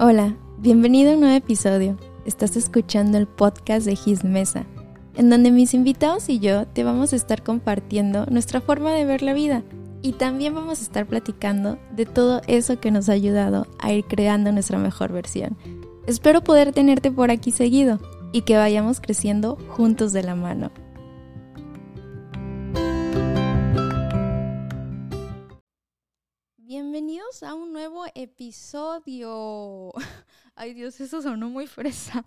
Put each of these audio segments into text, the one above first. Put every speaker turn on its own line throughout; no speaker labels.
Hola, bienvenido a un nuevo episodio. Estás escuchando el podcast de His Mesa, en donde mis invitados y yo te vamos a estar compartiendo nuestra forma de ver la vida y también vamos a estar platicando de todo eso que nos ha ayudado a ir creando nuestra mejor versión. Espero poder tenerte por aquí seguido y que vayamos creciendo juntos de la mano. Bienvenidos a un nuevo episodio. Ay Dios, eso sonó muy fresa.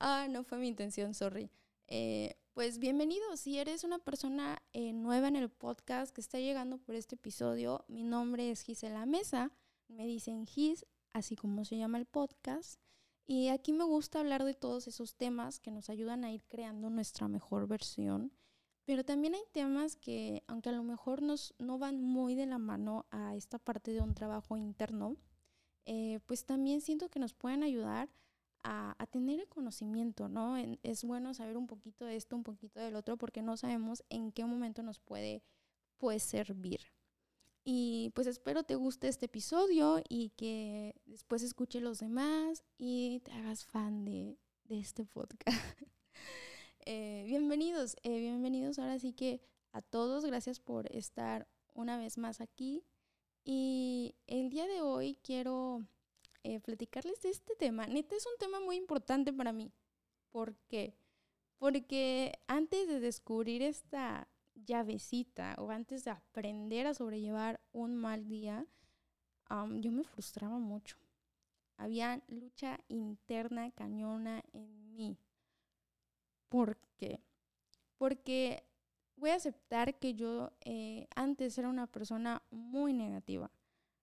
Ah, no fue mi intención, sorry. Eh, pues bienvenido, si eres una persona eh, nueva en el podcast que está llegando por este episodio, mi nombre es Gisela Mesa, me dicen Gis, así como se llama el podcast, y aquí me gusta hablar de todos esos temas que nos ayudan a ir creando nuestra mejor versión, pero también hay temas que, aunque a lo mejor nos, no van muy de la mano a esta parte de un trabajo interno, eh, pues también siento que nos pueden ayudar a, tener el conocimiento, ¿no? es bueno saber un poquito de esto, un poquito del otro, porque no sabemos en qué momento nos puede pues, servir. Y pues espero te guste este episodio y que después escuche los demás y te hagas fan de, este podcast. Eh, bienvenidos, eh, bienvenidos ahora sí que a todos, gracias por estar una vez más aquí. Y el día de hoy quiero eh, platicarles de este tema. Neta es un tema muy importante para mí. ¿Por qué? Porque antes de descubrir esta llavecita o antes de aprender a sobrellevar un mal día, yo me frustraba mucho. Había lucha interna cañona en mí. ¿Por qué? Porque voy a aceptar que yo eh, antes era una persona muy negativa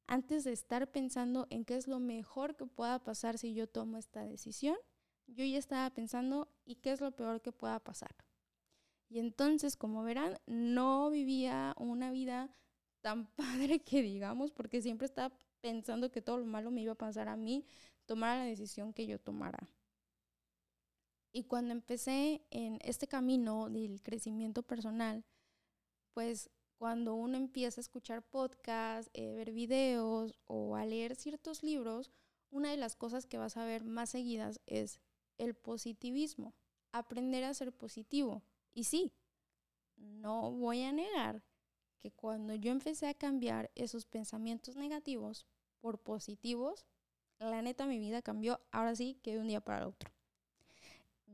antes de estar pensando en qué es lo mejor que pueda pasar si yo tomo esta decisión, yo ya estaba pensando y qué es lo peor que pueda pasar. Y entonces, como verán, no vivía una vida tan padre que digamos, porque siempre estaba pensando que todo lo malo me iba a pasar a mí, tomar la decisión que yo tomara. Y cuando empecé en este camino del crecimiento personal, pues cuando uno empieza a escuchar podcasts, eh, ver videos o a leer ciertos libros, una de las cosas que vas a ver más seguidas es el positivismo, aprender a ser positivo. Y sí, no voy a negar que cuando yo empecé a cambiar esos pensamientos negativos por positivos, la neta mi vida cambió ahora sí que de un día para el otro.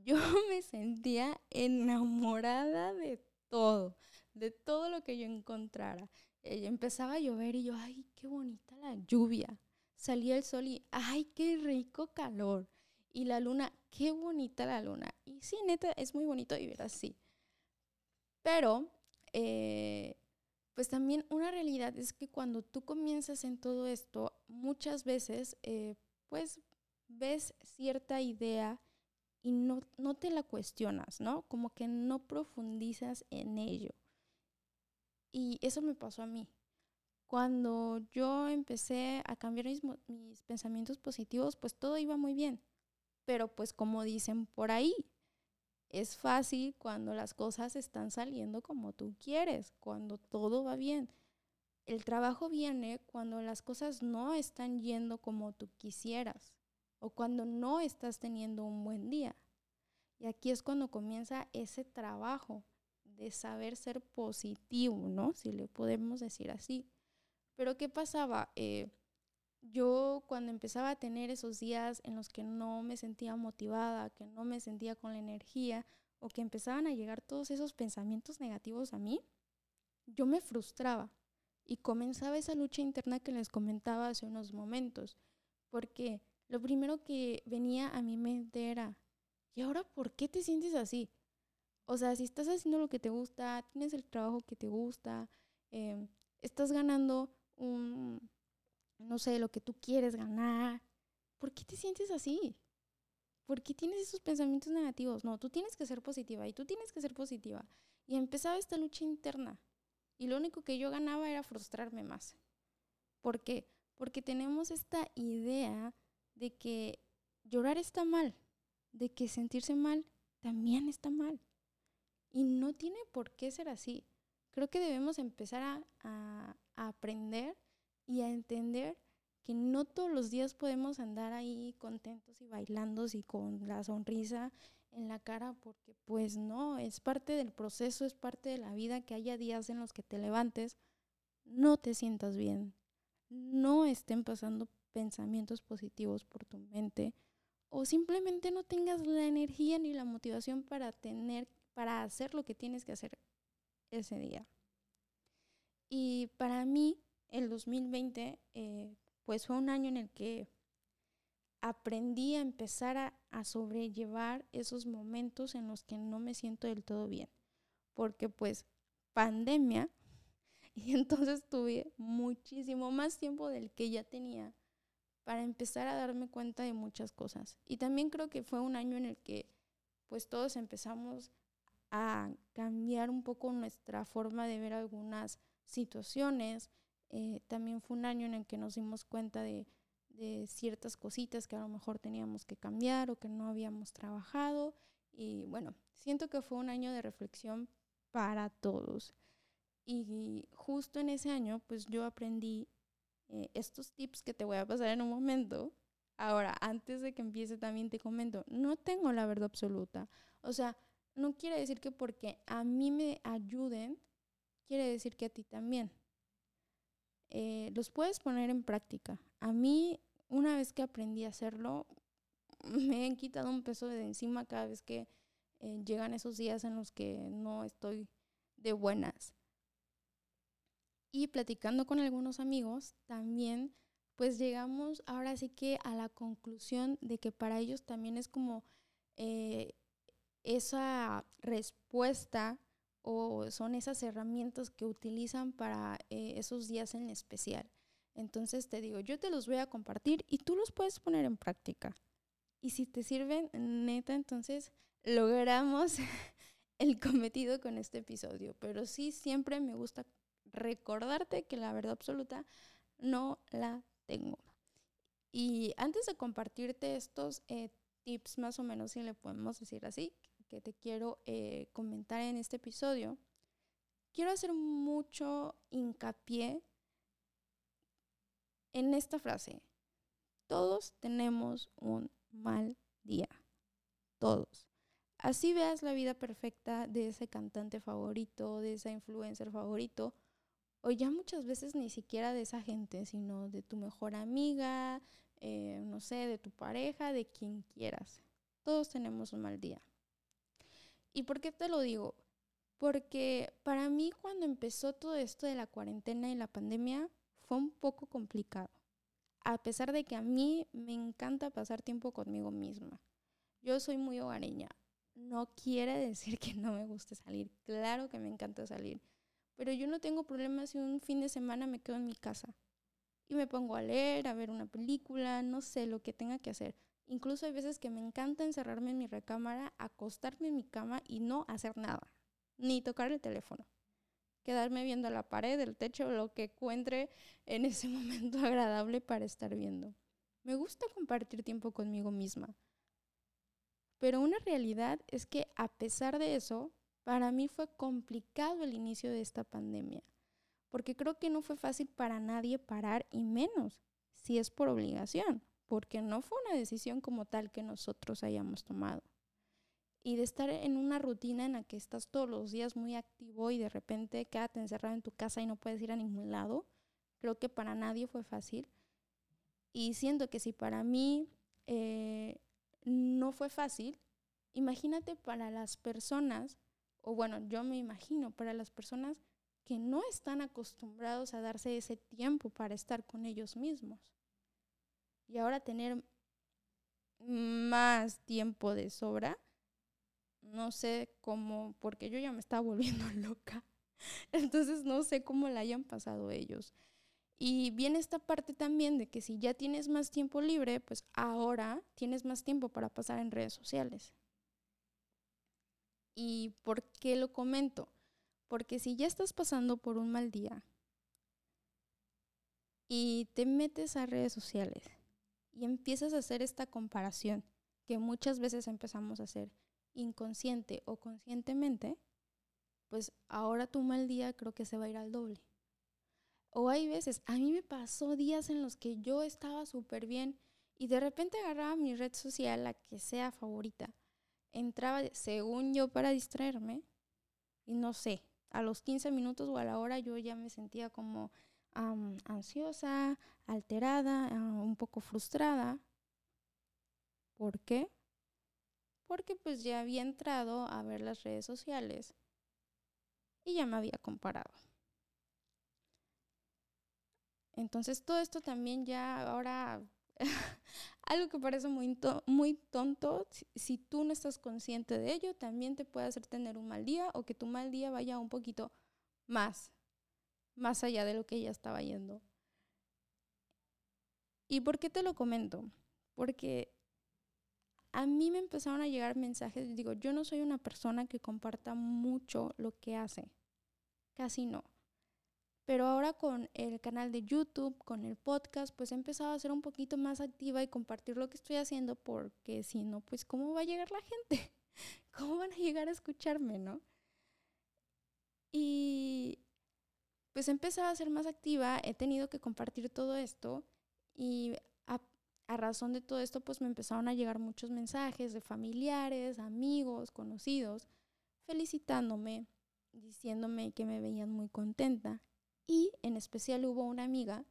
Yo me sentía enamorada de todo de todo lo que yo encontrara. Eh, empezaba a llover y yo, ay, qué bonita la lluvia. Salía el sol y, ay, qué rico calor. Y la luna, qué bonita la luna. Y sí, neta, es muy bonito vivir así. Pero, eh, pues también una realidad es que cuando tú comienzas en todo esto, muchas veces, eh, pues ves cierta idea y no, no te la cuestionas, ¿no? Como que no profundizas en ello. Y eso me pasó a mí. Cuando yo empecé a cambiar mis, mis pensamientos positivos, pues todo iba muy bien. Pero pues como dicen por ahí, es fácil cuando las cosas están saliendo como tú quieres, cuando todo va bien. El trabajo viene cuando las cosas no están yendo como tú quisieras o cuando no estás teniendo un buen día. Y aquí es cuando comienza ese trabajo de saber ser positivo, ¿no? Si le podemos decir así. Pero ¿qué pasaba? Eh, yo cuando empezaba a tener esos días en los que no me sentía motivada, que no me sentía con la energía, o que empezaban a llegar todos esos pensamientos negativos a mí, yo me frustraba y comenzaba esa lucha interna que les comentaba hace unos momentos, porque lo primero que venía a mi mente era, ¿y ahora por qué te sientes así? O sea, si estás haciendo lo que te gusta, tienes el trabajo que te gusta, em, estás ganando un, no sé, lo que tú quieres ganar, ¿por qué te sientes así? ¿Por qué tienes esos pensamientos negativos? No, tú tienes que ser positiva y tú tienes que ser positiva. Y empezaba esta lucha interna. Y lo único que yo ganaba era frustrarme más. ¿Por qué? Porque tenemos esta idea de que llorar está mal, de que sentirse mal también está mal. Y no tiene por qué ser así. Creo que debemos empezar a, aprender y a entender que no todos los días podemos andar ahí contentos y bailando y con la sonrisa en la cara, porque pues no, es parte del proceso, es parte de la vida que haya días en los que te levantes, no te sientas bien, no estén pasando pensamientos positivos por tu mente o simplemente no tengas la energía ni la motivación para tener para hacer lo que tienes que hacer ese día. Y para mí el 2020 eh, pues fue un año en el que aprendí a empezar a, a, sobrellevar esos momentos en los que no me siento del todo bien. Porque pues pandemia y entonces tuve muchísimo más tiempo del que ya tenía para empezar a darme cuenta de muchas cosas. Y también creo que fue un año en el que pues todos empezamos a cambiar un poco nuestra forma de ver algunas situaciones. Eh, también fue un año en el que nos dimos cuenta de, de ciertas cositas que a lo mejor teníamos que cambiar o que no habíamos trabajado. Y bueno, siento que fue un año de reflexión para todos. Y justo en ese año, pues yo aprendí eh, estos tips que te voy a pasar en un momento. Ahora, antes de que empiece también te comento, no tengo la verdad absoluta. O sea, no quiere decir que porque a mí me ayuden, quiere decir que a ti también. Eh, los puedes poner en práctica. A mí, una vez que aprendí a hacerlo, me han quitado un peso de encima cada vez que eh, llegan esos días en los que no estoy de buenas. Y platicando con algunos amigos, también pues llegamos ahora sí que a la conclusión de que para ellos también es como eh, esa respuesta o son esas herramientas que utilizan para eh, esos días en especial. Entonces te digo, yo te los voy a compartir y tú los puedes poner en práctica. Y si te sirven, neta, entonces logramos el cometido con este episodio. Pero sí, siempre me gusta recordarte que la verdad absoluta no la tengo. Y antes de compartirte estos eh, tips, más o menos, si le podemos decir así, que te quiero eh, comentar en este episodio, quiero hacer mucho hincapié en esta frase. Todos tenemos un mal día. Todos. Así veas la vida perfecta de ese cantante favorito, de esa influencer favorito, o ya muchas veces ni siquiera de esa gente, sino de tu mejor amiga, eh, no sé, de tu pareja, de quien quieras. Todos tenemos un mal día. ¿Y por qué te lo digo? Porque para mí cuando empezó todo esto de la cuarentena y la pandemia fue un poco complicado. A pesar de que a mí me encanta pasar tiempo conmigo misma. Yo soy muy hogareña. No quiere decir que no me guste salir. Claro que me encanta salir. Pero yo no tengo problema si un fin de semana me quedo en mi casa y me pongo a leer, a ver una película, no sé, lo que tenga que hacer. Incluso hay veces que me encanta encerrarme en mi recámara, acostarme en mi cama y no hacer nada, ni tocar el teléfono. Quedarme viendo la pared, el techo, lo que encuentre en ese momento agradable para estar viendo. Me gusta compartir tiempo conmigo misma. Pero una realidad es que a pesar de eso, para mí fue complicado el inicio de esta pandemia, porque creo que no fue fácil para nadie parar y menos si es por obligación, porque no fue una decisión como tal que nosotros hayamos tomado. Y de estar en una rutina en la que estás todos los días muy activo y de repente quédate encerrado en tu casa y no puedes ir a ningún lado, creo que para nadie fue fácil. Y siento que si para mí eh, no fue fácil, imagínate para las personas o bueno, yo me imagino, para las personas que no están acostumbrados a darse ese tiempo para estar con ellos mismos. Y ahora tener más tiempo de sobra, no sé cómo, porque yo ya me estaba volviendo loca. Entonces no sé cómo la hayan pasado ellos. Y viene esta parte también de que si ya tienes más tiempo libre, pues ahora tienes más tiempo para pasar en redes sociales. ¿Y por qué lo comento? Porque si ya estás pasando por un mal día y te metes a redes sociales y empiezas a hacer esta comparación que muchas veces empezamos a hacer inconsciente o conscientemente, pues ahora tu mal día creo que se va a ir al doble. O hay veces, a mí me pasó días en los que yo estaba súper bien y de repente agarraba mi red social, la que sea favorita, entraba, según yo, para distraerme y no sé, a los 15 minutos o a la hora yo ya me sentía como ansiosa, alterada, ah, un poco frustrada. ¿Por qué? Porque pues ya había entrado a ver las redes sociales y ya me había comparado. Entonces todo esto también ya ahora, algo que parece muy, tonto, si, si, tú no estás consciente de ello, también te puede hacer tener un mal día o que tu mal día vaya un poquito más, más allá de lo que ya estaba yendo. ¿Y por qué te lo comento? Porque a mí me empezaron a llegar mensajes, digo, yo no soy una persona que comparta mucho lo que hace, casi no. Pero ahora con el canal de YouTube, con el podcast, pues he empezado a ser un poquito más activa y compartir lo que estoy haciendo porque si no, pues ¿cómo va a llegar la gente? ¿Cómo van a llegar a escucharme, no? Y pues he empezado a ser más activa, he tenido que compartir todo esto y a, a, razón de todo esto pues me empezaron a llegar muchos mensajes de familiares, amigos, conocidos, felicitándome, diciéndome que me veían muy contenta y en especial hubo una amiga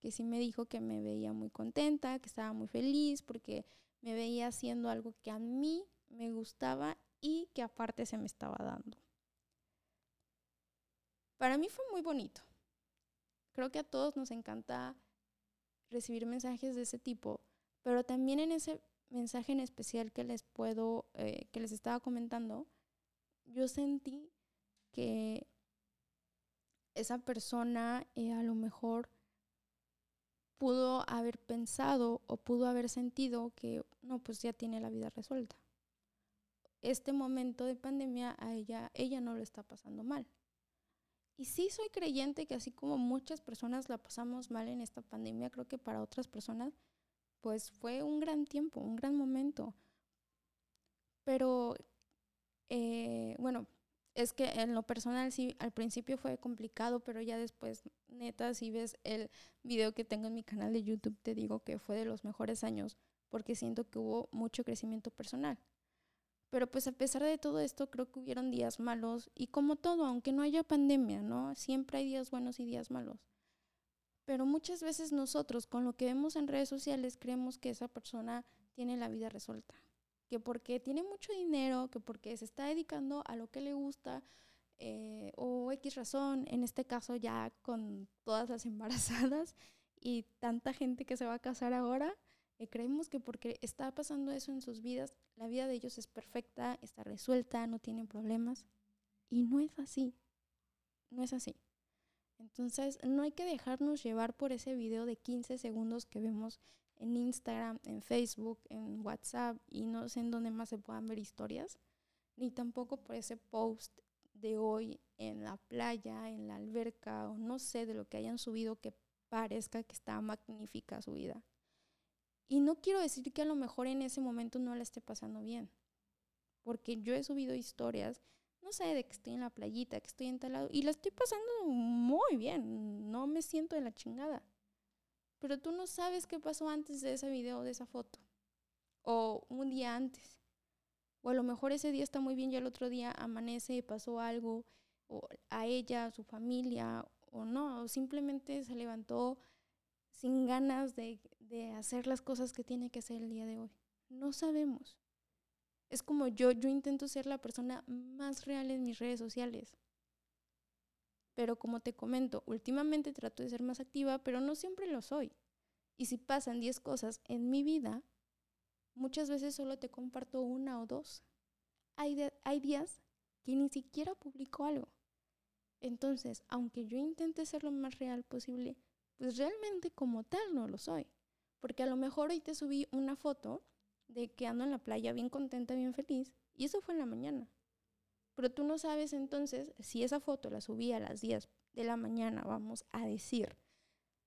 que sí me dijo que me veía muy contenta, que estaba muy feliz porque me veía haciendo algo que a mí me gustaba y que aparte se me estaba dando. Para mí fue muy bonito. Creo que a todos nos encanta recibir mensajes de ese tipo, pero también en ese mensaje en especial que les puedo, eh, que les estaba comentando, yo sentí que esa persona eh, a lo mejor pudo haber pensado o pudo haber sentido que no, pues ya tiene la vida resuelta. Este momento de pandemia a ella, ella no lo está pasando mal. Y sí soy creyente que así como muchas personas la pasamos mal en esta pandemia, creo que para otras personas pues fue un gran tiempo, un gran momento. Pero eh, bueno, es que en lo personal sí, al principio fue complicado, pero ya después, neta, si ves el video que tengo en mi canal de YouTube, te digo que fue de los mejores años, porque siento que hubo mucho crecimiento personal. Pero pues a pesar de todo esto, creo que hubieron días malos y como todo, aunque no haya pandemia, ¿no? Siempre hay días buenos y días malos. Pero muchas veces nosotros, con lo que vemos en redes sociales, creemos que esa persona tiene la vida resuelta. Que porque tiene mucho dinero, que porque se está dedicando a lo que le gusta, eh, o X razón, en este caso ya con todas las embarazadas y tanta gente que se va a casar ahora, creemos que porque está pasando eso en sus vidas, la vida de ellos es perfecta, está resuelta, no tienen problemas. Y no es así. No es así. Entonces, no hay que dejarnos llevar por ese video de 15 segundos que vemos en Instagram, en Facebook, en WhatsApp y no sé en dónde más se puedan ver historias, ni tampoco por ese post de hoy en la playa, en la alberca o no sé de lo que hayan subido que parezca que está magnífica su vida. Y no quiero decir que a lo mejor en ese momento no la esté pasando bien, porque yo he subido historias, no sé, de que estoy en la playita, que estoy en tal lado, y la estoy pasando muy bien, no me siento de la chingada. Pero tú no sabes qué pasó antes de ese video, de esa foto, o un día antes. O a lo mejor ese día está muy bien y el otro día amanece y pasó algo, o a ella, a su familia, o no, o simplemente se levantó sin ganas de, de hacer las cosas que tiene que hacer el día de hoy. No sabemos. Es como yo, yo intento ser la persona más real en mis redes sociales. Pero como te comento, últimamente trato de ser más activa, pero no siempre lo soy. Y si pasan 10 cosas en mi vida, muchas veces solo te comparto una o dos. Hay, días que ni siquiera publico algo. Entonces, aunque yo intente ser lo más real posible, pues realmente como tal no lo soy. Porque a lo mejor hoy te subí una foto de que ando en la playa bien contenta, bien feliz, y eso fue en la mañana. Pero tú no sabes entonces si esa foto la subí a las 10 de la mañana, vamos a decir.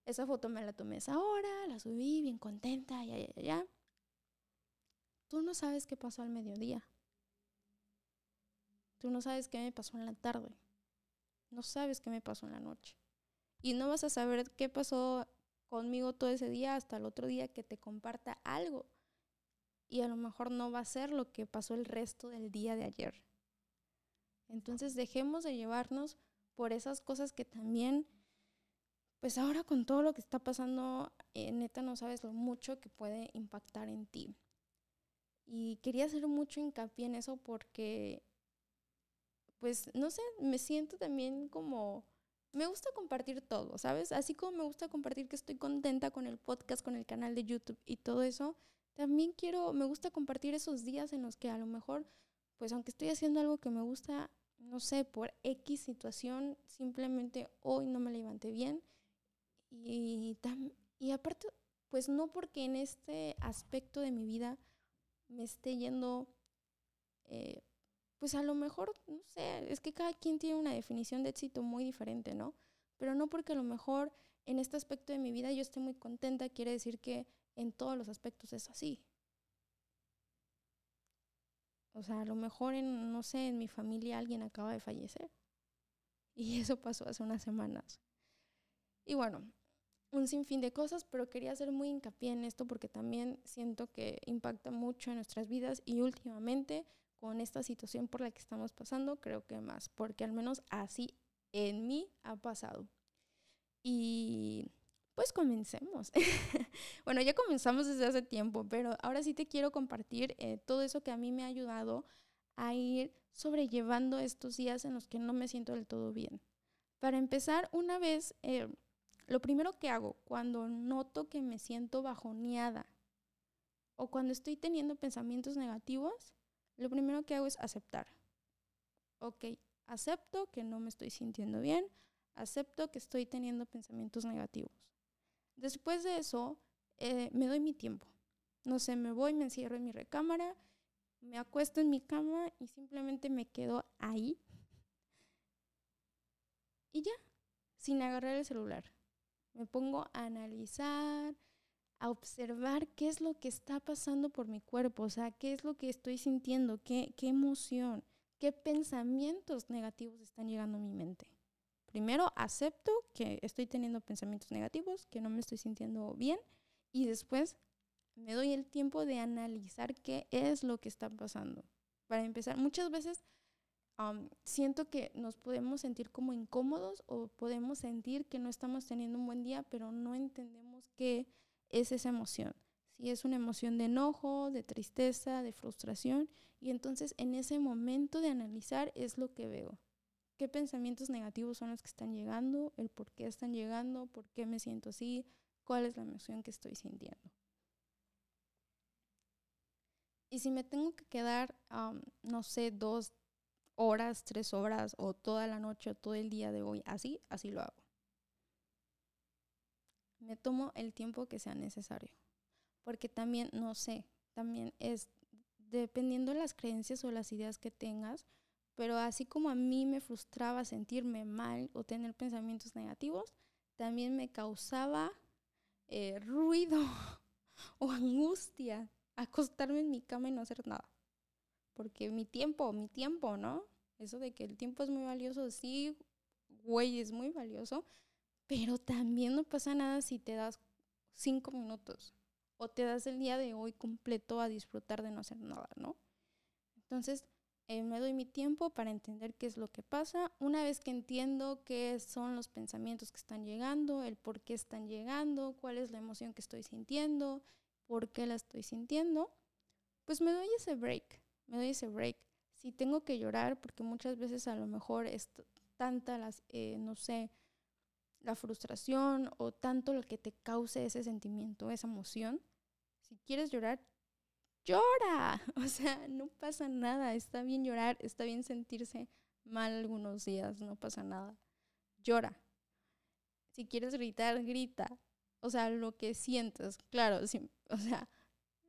Esa foto me la tomé esa hora, la subí bien contenta, ya, ya, ya. Tú no sabes qué pasó al mediodía. Tú no sabes qué me pasó en la tarde. No sabes qué me pasó en la noche. Y no vas a saber qué pasó conmigo todo ese día hasta el otro día que te comparta algo. Y a lo mejor no va a ser lo que pasó el resto del día de ayer. Entonces dejemos de llevarnos por esas cosas que también, pues ahora con todo lo que está pasando, eh, neta no sabes lo mucho que puede impactar en ti. Y quería hacer mucho hincapié en eso porque, pues, no sé, me siento también como, me gusta compartir todo, ¿sabes? Así como me gusta compartir que estoy contenta con el podcast, con el canal de YouTube y todo eso, también quiero, me gusta compartir esos días en los que a lo mejor, pues aunque estoy haciendo algo que me gusta, no sé, por X situación, simplemente hoy no me levanté bien. Y, y aparte, pues no porque en este aspecto de mi vida me esté yendo, eh, pues a lo mejor, no sé, es que cada quien tiene una definición de éxito muy diferente, ¿no? Pero no porque a lo mejor en este aspecto de mi vida yo esté muy contenta, quiere decir que en todos los aspectos es así. O sea, a lo mejor en, no sé, en mi familia alguien acaba de fallecer. Y eso pasó hace unas semanas. Y bueno, un sinfín de cosas, pero quería hacer muy hincapié en esto porque también siento que impacta mucho en nuestras vidas y últimamente con esta situación por la que estamos pasando, creo que más, porque al menos así en mí ha pasado. Y pues comencemos. bueno, ya comenzamos desde hace tiempo, pero ahora sí te quiero compartir eh, todo eso que a mí me ha ayudado a ir sobrellevando estos días en los que no me siento del todo bien. Para empezar, una vez, eh, lo primero que hago cuando noto que me siento bajoneada o cuando estoy teniendo pensamientos negativos, lo primero que hago es aceptar. Ok, acepto que no me estoy sintiendo bien, acepto que estoy teniendo pensamientos negativos. Después de eso, eh, me doy mi tiempo. No sé, me voy, me encierro en mi recámara, me acuesto en mi cama y simplemente me quedo ahí. Y ya, sin agarrar el celular. Me pongo a analizar, a observar qué es lo que está pasando por mi cuerpo, o sea, qué es lo que estoy sintiendo, qué, qué emoción, qué pensamientos negativos están llegando a mi mente. Primero acepto que estoy teniendo pensamientos negativos, que no me estoy sintiendo bien y después me doy el tiempo de analizar qué es lo que está pasando. Para empezar, muchas veces siento que nos podemos sentir como incómodos o podemos sentir que no estamos teniendo un buen día, pero no entendemos qué es esa emoción. Si es una emoción de enojo, de tristeza, de frustración, y entonces en ese momento de analizar es lo que veo qué pensamientos negativos son los que están llegando, el por qué están llegando, por qué me siento así, cuál es la emoción que estoy sintiendo. Y si me tengo que quedar, no sé, dos horas, tres horas o toda la noche o todo el día de hoy así, así lo hago. Me tomo el tiempo que sea necesario. Porque también, no sé, también es dependiendo de las creencias o las ideas que tengas, pero así como a mí me frustraba sentirme mal o tener pensamientos negativos, también me causaba eh, ruido o angustia acostarme en mi cama y no hacer nada. Porque mi tiempo, mi tiempo, ¿no? Eso de que el tiempo es muy valioso, sí, güey, es muy valioso, pero también no pasa nada si te das cinco minutos o te das el día de hoy completo a disfrutar de no hacer nada, ¿no? Entonces, eh, me doy mi tiempo para entender qué es lo que pasa. Una vez que entiendo qué son los pensamientos que están llegando, el por qué están llegando, cuál es la emoción que estoy sintiendo, por qué la estoy sintiendo, pues me doy ese break, me doy ese break. Si tengo que llorar, porque muchas veces a lo mejor es tanta las, eh, no sé, la frustración o tanto lo que te cause ese sentimiento, esa emoción, si quieres llorar, llora. O sea, no pasa nada. Está bien llorar, está bien sentirse mal algunos días, no pasa nada. Llora. Si quieres gritar, grita. O sea, lo que sientas, claro, o sea,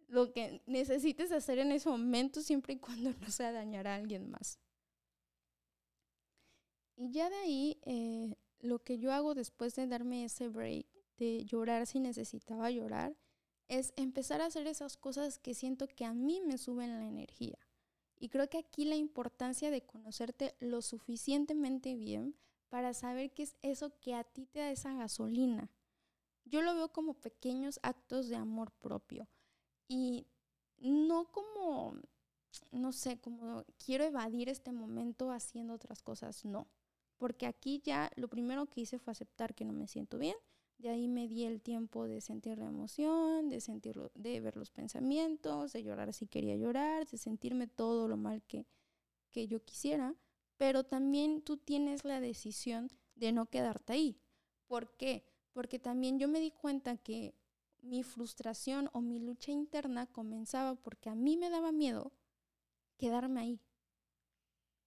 lo que necesites hacer en ese momento siempre y cuando no sea dañar a alguien más. Y ya de ahí, eh, lo que yo hago después de darme ese break, de llorar si necesitaba llorar, es empezar a hacer esas cosas que siento que a mí me suben la energía. Y creo que aquí la importancia de conocerte lo suficientemente bien para saber qué es eso que a ti te da esa gasolina. Yo lo veo como pequeños actos de amor propio y no como, no sé, como quiero evadir este momento haciendo otras cosas, no. Porque aquí ya lo primero que hice fue aceptar que no me siento bien. De ahí me di el tiempo de sentir la emoción, de sentirlo, de ver los pensamientos, de llorar si quería llorar, de sentirme todo lo mal que, que yo quisiera pero también tú tienes la decisión de no quedarte ahí. ¿Por qué? Porque también yo me di cuenta que mi frustración o mi lucha interna comenzaba porque a mí me daba miedo quedarme ahí.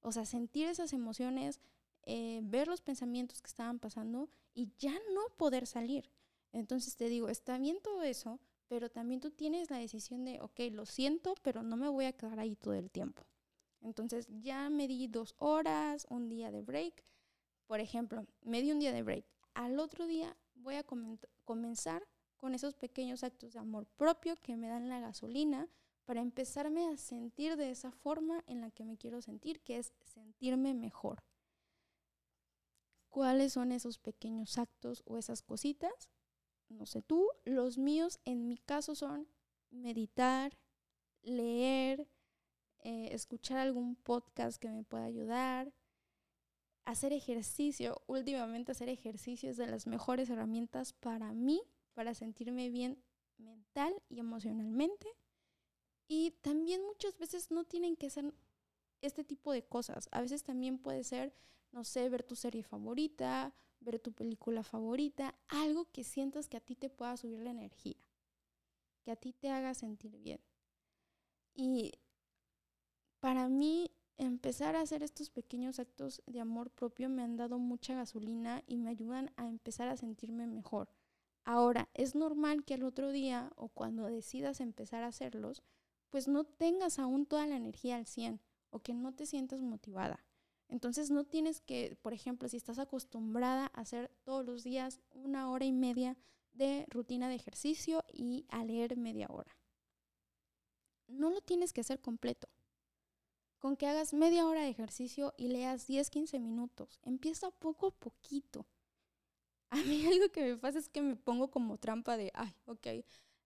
O sea, sentir esas emociones, eh, ver los pensamientos que estaban pasando y ya no poder salir. Entonces te digo, está bien todo eso, pero también tú tienes la decisión de, ok, lo siento, pero no me voy a quedar ahí todo el tiempo. Entonces ya me di dos horas, un día de break. Por ejemplo, me di un día de break. Al otro día voy a comenzar con esos pequeños actos de amor propio que me dan la gasolina para empezarme a sentir de esa forma en la que me quiero sentir, que es sentirme mejor. ¿Cuáles son esos pequeños actos o esas cositas? No sé tú, los míos en mi caso son meditar, leer, eh, escuchar algún podcast que me pueda ayudar, hacer ejercicio. Últimamente hacer ejercicio es de las mejores herramientas para mí, para sentirme bien mental y emocionalmente. Y también muchas veces no tienen que ser este tipo de cosas. A veces también puede ser, no sé, ver tu serie favorita, ver tu película favorita, algo que sientas que a ti te pueda subir la energía, que a ti te haga sentir bien. Y para mí empezar a hacer estos pequeños actos de amor propio me han dado mucha gasolina y me ayudan a empezar a sentirme mejor. Ahora, es normal que al otro día o cuando decidas empezar a hacerlos, pues no tengas aún toda la energía al 100 o que no te sientas motivada. Entonces no tienes que, por ejemplo, si estás acostumbrada a hacer todos los días una hora y media de rutina de ejercicio y a leer media hora. No lo tienes que hacer completo con que hagas media hora de ejercicio y leas 10, 15 minutos. Empieza poco a poquito. A mí algo que me pasa es que me pongo como trampa de, ay, ok,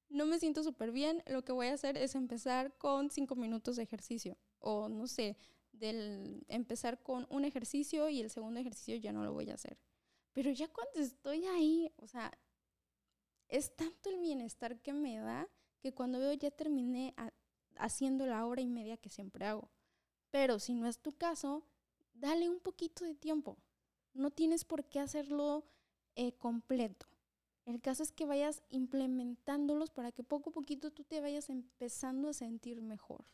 no me siento súper bien, lo que voy a hacer es empezar con 5 minutos de ejercicio. O no sé, del empezar con un ejercicio y el segundo ejercicio ya no lo voy a hacer. Pero ya cuando estoy ahí, o sea, es tanto el bienestar que me da que cuando veo ya terminé haciendo la hora y media que siempre hago. Pero si no es tu caso, dale un poquito de tiempo. No tienes por qué hacerlo eh, completo. El caso es que vayas implementándolos para que poco a poquito tú te vayas empezando a sentir mejor.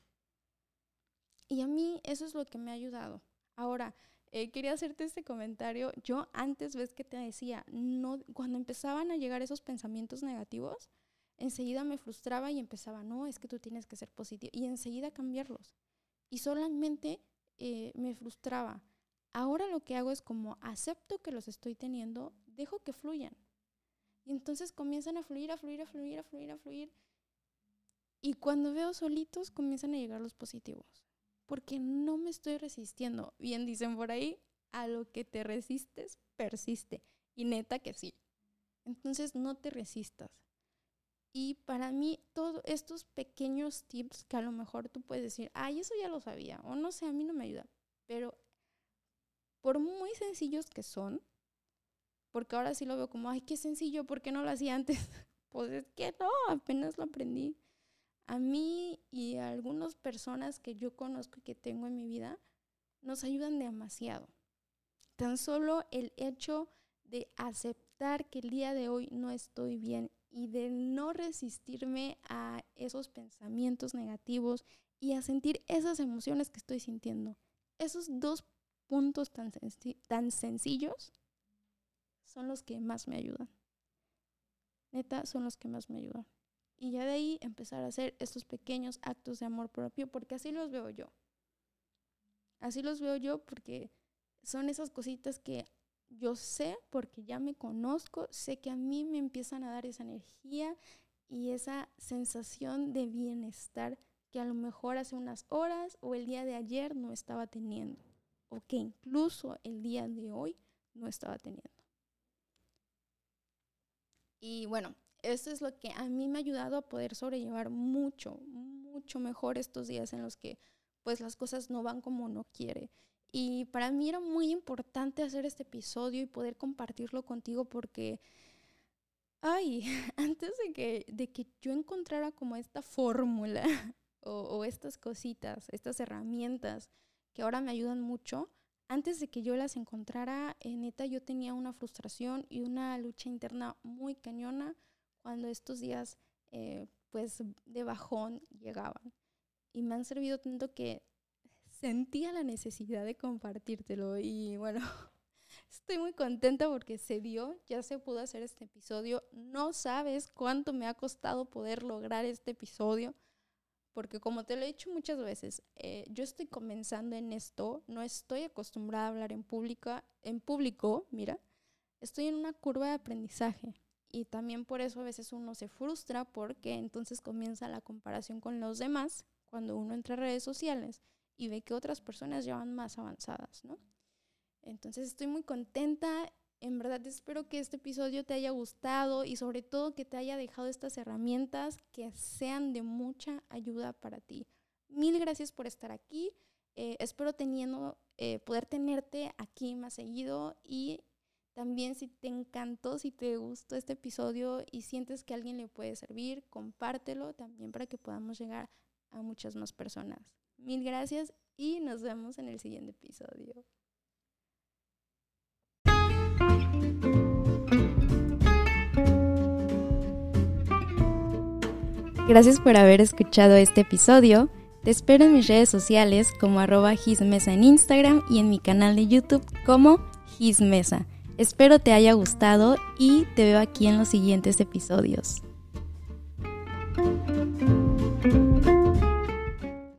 Y a mí eso es lo que me ha ayudado. Ahora, eh, quería hacerte este comentario. Yo antes, ves que te decía, no, cuando empezaban a llegar esos pensamientos negativos, enseguida me frustraba y empezaba, no, es que tú tienes que ser positivo. Y enseguida cambiarlos y solamente eh, me frustraba. Ahora lo que hago es como acepto que los estoy teniendo, dejo que fluyan. Y entonces comienzan a fluir, a fluir, a fluir, a fluir, a fluir. Y cuando veo solitos comienzan a llegar los positivos. Porque no me estoy resistiendo. Bien dicen por ahí, a lo que te resistes, persiste. Y neta que sí. Entonces no te resistas. Y para mí, todos estos pequeños tips que a lo mejor tú puedes decir, ay, eso ya lo sabía, o no sé, a mí no me ayuda. Pero por muy sencillos que son, porque ahora sí lo veo como, ay, qué sencillo, ¿por qué no lo hacía antes? pues es que no, apenas lo aprendí. A mí y a algunas personas que yo conozco y que tengo en mi vida, nos ayudan demasiado. Tan solo el hecho de aceptar que el día de hoy no estoy bien y de no resistirme a esos pensamientos negativos y a sentir esas emociones que estoy sintiendo. Esos dos puntos tan, tan sencillos son los que más me ayudan. Neta, son los que más me ayudan. Y ya de ahí empezar a hacer estos pequeños actos de amor propio, porque así los veo yo. Así los veo yo porque son esas cositas que yo sé, porque ya me conozco, sé que a mí me empiezan a dar esa energía y esa sensación de bienestar que a lo mejor hace unas horas o el día de ayer no estaba teniendo. O que incluso el día de hoy no estaba teniendo. Y bueno, esto es lo que a mí me ha ayudado a poder sobrellevar mucho, mucho mejor estos días en los que pues las cosas no van como uno quiere. Y para mí era muy importante hacer este episodio y poder compartirlo contigo porque, ay, antes de que, de que yo encontrara como esta fórmula o, estas cositas, estas herramientas que ahora me ayudan mucho, antes de que yo las encontrara, en neta yo tenía una frustración y una lucha interna muy cañona cuando estos días eh, pues de bajón llegaban. Y me han servido tanto que sentía la necesidad de compartírtelo y bueno, estoy muy contenta porque se dio, ya se pudo hacer este episodio. No sabes cuánto me ha costado poder lograr este episodio porque como te lo he dicho muchas veces, eh, yo estoy comenzando en esto, no estoy acostumbrada a hablar en, pública, en público, mira, estoy en una curva de aprendizaje y también por eso a veces uno se frustra porque entonces comienza la comparación con los demás cuando uno entra a redes sociales y ve que otras personas ya van más avanzadas, ¿no? Entonces estoy muy contenta en verdad espero que este episodio te haya gustado y sobre todo que te haya dejado estas herramientas que sean de mucha ayuda para ti. Mil gracias por estar aquí. Eh, espero teniendo, eh, poder tenerte aquí más seguido y también si te encantó, si te gustó este episodio y sientes que alguien le puede servir, compártelo también para que podamos llegar a muchas más personas. Mil gracias y nos vemos en el siguiente episodio. Gracias por haber escuchado este episodio. Te espero en mis redes sociales como arroba gismesa en Instagram y en mi canal de YouTube como gismesa. Espero te haya gustado y te veo aquí en los siguientes episodios.